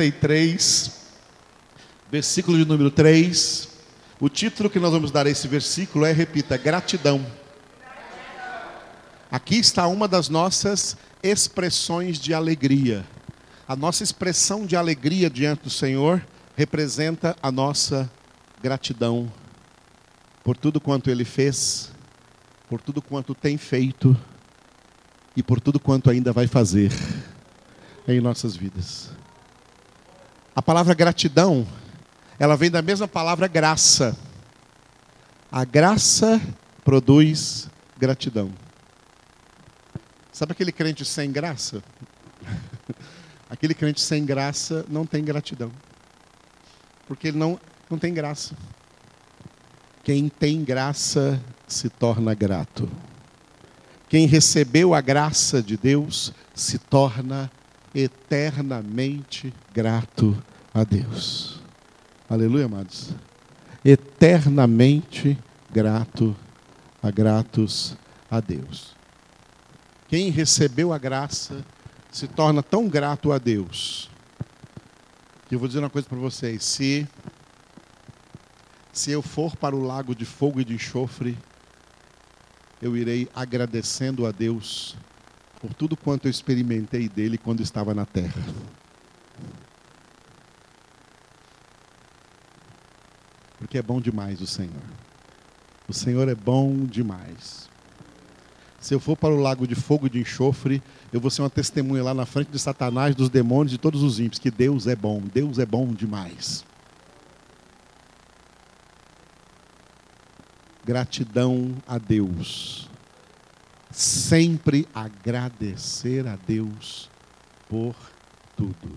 63, versículo de número 3. O título que nós vamos dar a esse versículo é, repita, gratidão. Aqui está uma das nossas expressões de alegria. A nossa expressão de alegria diante do Senhor representa a nossa gratidão por tudo quanto Ele fez, por tudo quanto tem feito e por tudo quanto ainda vai fazer em nossas vidas. A palavra gratidão, ela vem da mesma palavra graça. A graça produz gratidão. Sabe aquele crente sem graça? aquele crente sem graça não tem gratidão. Porque ele não, não tem graça. Quem tem graça se torna grato. Quem recebeu a graça de Deus se torna eternamente grato a Deus. Aleluia, amados. Eternamente grato a gratos a Deus. Quem recebeu a graça se torna tão grato a Deus. Que eu vou dizer uma coisa para vocês, se se eu for para o lago de fogo e de enxofre, eu irei agradecendo a Deus por tudo quanto eu experimentei dele quando estava na terra. Porque é bom demais o Senhor. O Senhor é bom demais. Se eu for para o lago de fogo e de enxofre, eu vou ser uma testemunha lá na frente de Satanás, dos demônios, de todos os ímpios, que Deus é bom, Deus é bom demais. Gratidão a Deus sempre agradecer a Deus por tudo.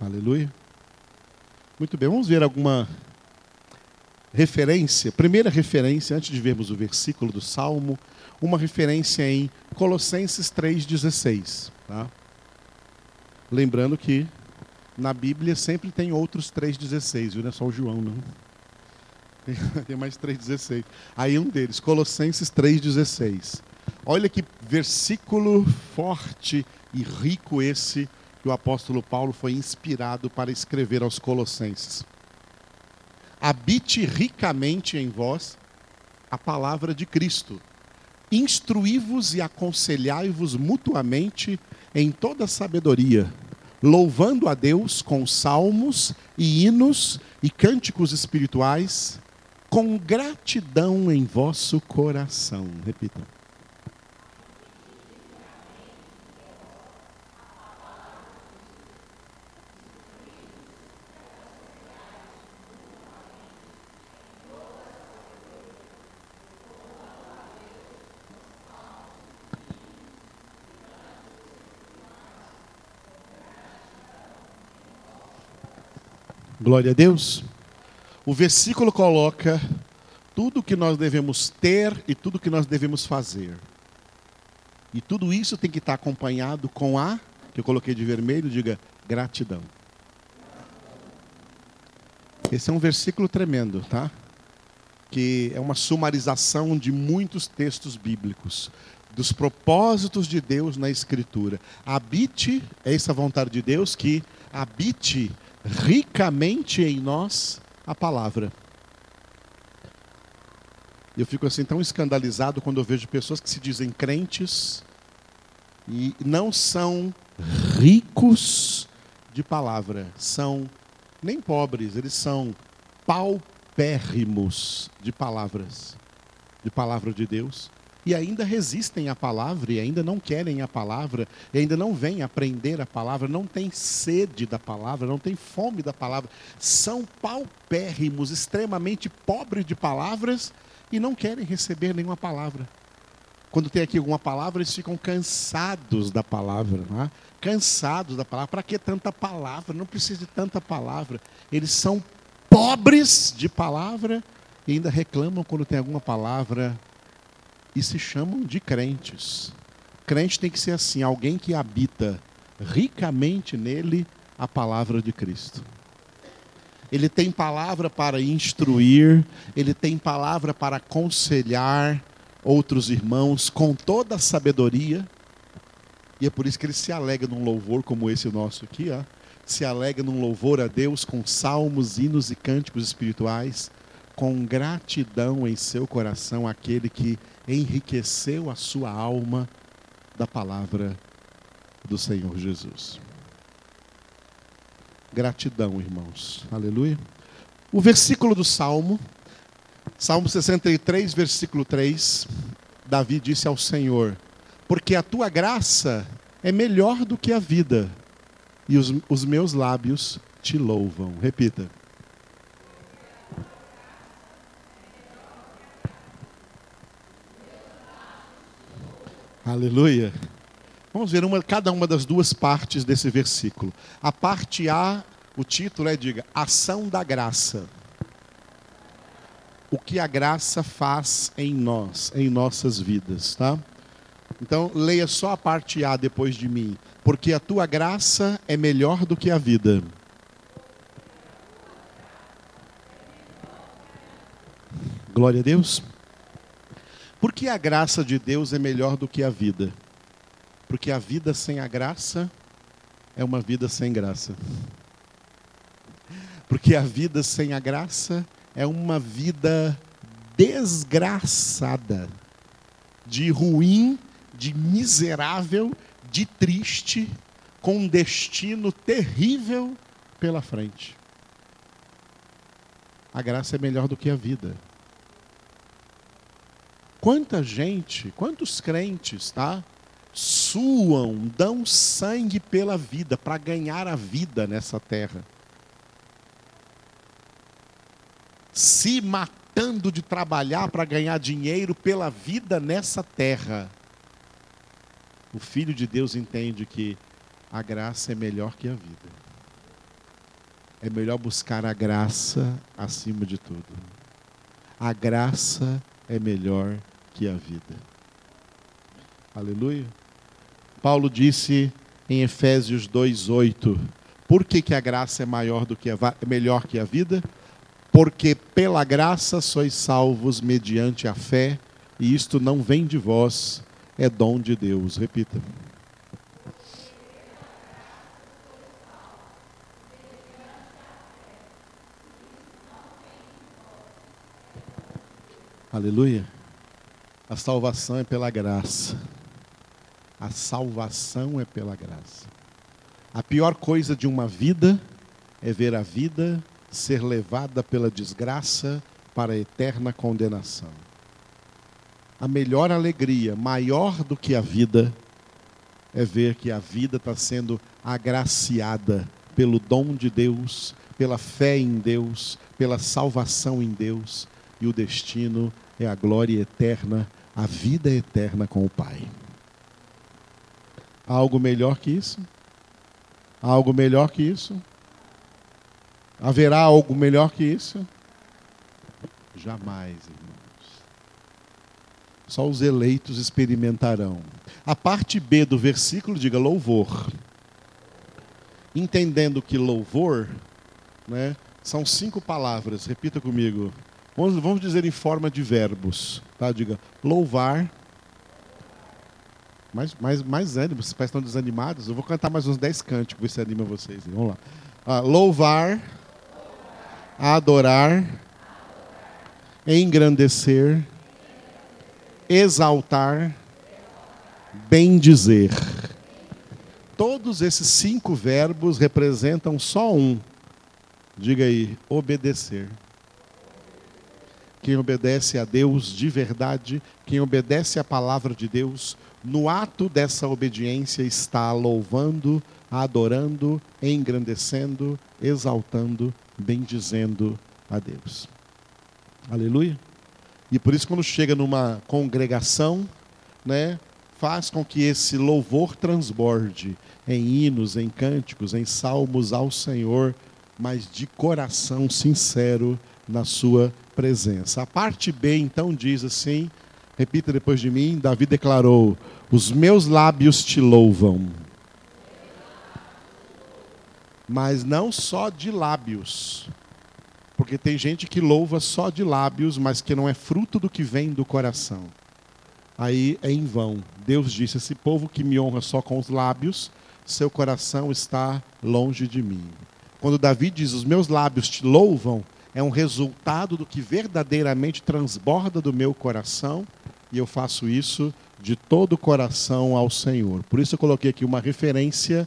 Aleluia. Muito bem, vamos ver alguma referência. Primeira referência, antes de vermos o versículo do Salmo, uma referência em Colossenses 3,16. Tá? Lembrando que na Bíblia sempre tem outros 3,16, viu? Não é só o João, não. Tem mais 3,16. Aí um deles, Colossenses 3,16. Olha que versículo forte e rico esse que o apóstolo Paulo foi inspirado para escrever aos Colossenses. Habite ricamente em vós a palavra de Cristo. Instruí-vos e aconselhai-vos mutuamente em toda sabedoria, louvando a Deus com salmos e hinos e cânticos espirituais com gratidão em vosso coração. Repita. Glória a Deus. O versículo coloca tudo que nós devemos ter e tudo que nós devemos fazer. E tudo isso tem que estar acompanhado com a, que eu coloquei de vermelho, diga gratidão. Esse é um versículo tremendo, tá? Que é uma sumarização de muitos textos bíblicos, dos propósitos de Deus na Escritura. Habite, é essa vontade de Deus, que habite ricamente em nós a palavra. Eu fico assim tão escandalizado quando eu vejo pessoas que se dizem crentes e não são ricos de palavra, são nem pobres, eles são paupérrimos de palavras, de palavra de Deus e ainda resistem à palavra, e ainda não querem a palavra, e ainda não vêm aprender a palavra, não têm sede da palavra, não têm fome da palavra, são paupérrimos, extremamente pobres de palavras e não querem receber nenhuma palavra. Quando tem aqui alguma palavra, eles ficam cansados da palavra, é? cansados da palavra. Para que tanta palavra? Não precisa de tanta palavra. Eles são pobres de palavra e ainda reclamam quando tem alguma palavra e se chamam de crentes. Crente tem que ser assim, alguém que habita ricamente nele a palavra de Cristo. Ele tem palavra para instruir, ele tem palavra para aconselhar outros irmãos com toda a sabedoria. E é por isso que ele se alega num louvor como esse nosso aqui, ó. se alegra num louvor a Deus com salmos, hinos e cânticos espirituais, com gratidão em seu coração aquele que enriqueceu a sua alma da palavra do Senhor Jesus. Gratidão, irmãos. Aleluia. O versículo do Salmo, Salmo 63, versículo 3, Davi disse ao Senhor: Porque a tua graça é melhor do que a vida, e os, os meus lábios te louvam. Repita. Aleluia. Vamos ver uma, cada uma das duas partes desse versículo. A parte A, o título é, diga, Ação da Graça. O que a graça faz em nós, em nossas vidas, tá? Então, leia só a parte A depois de mim. Porque a tua graça é melhor do que a vida. Glória a Deus. Porque a graça de Deus é melhor do que a vida? Porque a vida sem a graça é uma vida sem graça. Porque a vida sem a graça é uma vida desgraçada, de ruim, de miserável, de triste, com um destino terrível pela frente. A graça é melhor do que a vida. Quanta gente, quantos crentes, tá? Suam, dão sangue pela vida, para ganhar a vida nessa terra. Se matando de trabalhar para ganhar dinheiro pela vida nessa terra. O Filho de Deus entende que a graça é melhor que a vida. É melhor buscar a graça acima de tudo. A graça é melhor que a vida. Aleluia. Paulo disse em Efésios 2:8, por que, que a graça é maior do que a é melhor que a vida? Porque pela graça sois salvos mediante a fé, e isto não vem de vós, é dom de Deus. Repita. Aleluia. A salvação é pela graça. A salvação é pela graça. A pior coisa de uma vida é ver a vida ser levada pela desgraça para a eterna condenação. A melhor alegria, maior do que a vida, é ver que a vida está sendo agraciada pelo dom de Deus, pela fé em Deus, pela salvação em Deus, e o destino é a glória eterna a vida eterna com o Pai. Há algo melhor que isso? Há algo melhor que isso? Haverá algo melhor que isso? Jamais, irmãos. Só os eleitos experimentarão. A parte B do versículo diga louvor. Entendendo que louvor né, são cinco palavras, repita comigo: Vamos, vamos dizer em forma de verbos. Tá? Diga louvar. Mais, mais, mais ânimo, vocês estão desanimados. Eu vou cantar mais uns 10 cânticos, ver se anima vocês. Vamos lá. Ah, louvar, adorar, engrandecer, exaltar, bendizer. Todos esses cinco verbos representam só um. Diga aí, obedecer. Quem obedece a Deus de verdade, quem obedece à palavra de Deus, no ato dessa obediência está louvando, adorando, engrandecendo, exaltando, bendizendo a Deus. Aleluia. E por isso quando chega numa congregação, né, faz com que esse louvor transborde em hinos, em cânticos, em salmos ao Senhor, mas de coração sincero na sua presença. A parte B então diz assim, repita depois de mim, Davi declarou: Os meus lábios te louvam. Mas não só de lábios. Porque tem gente que louva só de lábios, mas que não é fruto do que vem do coração. Aí é em vão. Deus disse: esse povo que me honra só com os lábios, seu coração está longe de mim. Quando Davi diz: Os meus lábios te louvam, é um resultado do que verdadeiramente transborda do meu coração, e eu faço isso de todo o coração ao Senhor. Por isso eu coloquei aqui uma referência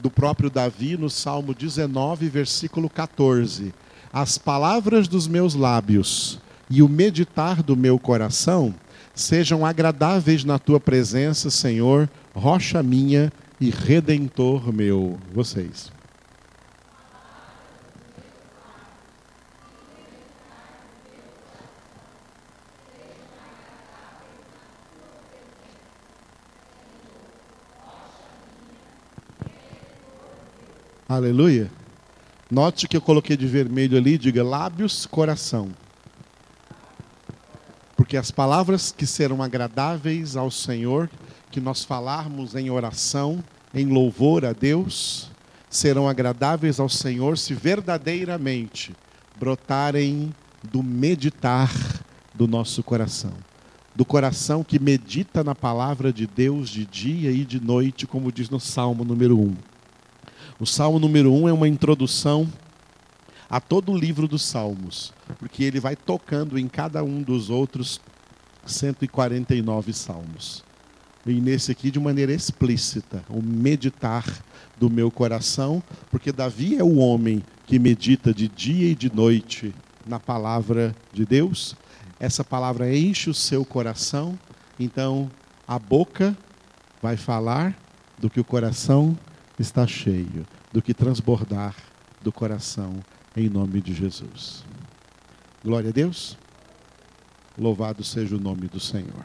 do próprio Davi no Salmo 19, versículo 14. As palavras dos meus lábios e o meditar do meu coração sejam agradáveis na tua presença, Senhor, rocha minha e redentor meu. Vocês. Aleluia. Note que eu coloquei de vermelho ali, diga lábios, coração. Porque as palavras que serão agradáveis ao Senhor, que nós falarmos em oração, em louvor a Deus, serão agradáveis ao Senhor se verdadeiramente brotarem do meditar do nosso coração. Do coração que medita na palavra de Deus de dia e de noite, como diz no Salmo número 1. O Salmo número 1 é uma introdução a todo o livro dos Salmos, porque ele vai tocando em cada um dos outros 149 salmos. E nesse aqui, de maneira explícita, o meditar do meu coração, porque Davi é o homem que medita de dia e de noite na palavra de Deus. Essa palavra enche o seu coração, então a boca vai falar do que o coração está cheio do que transbordar do coração em nome de Jesus. Glória a Deus. Louvado seja o nome do Senhor.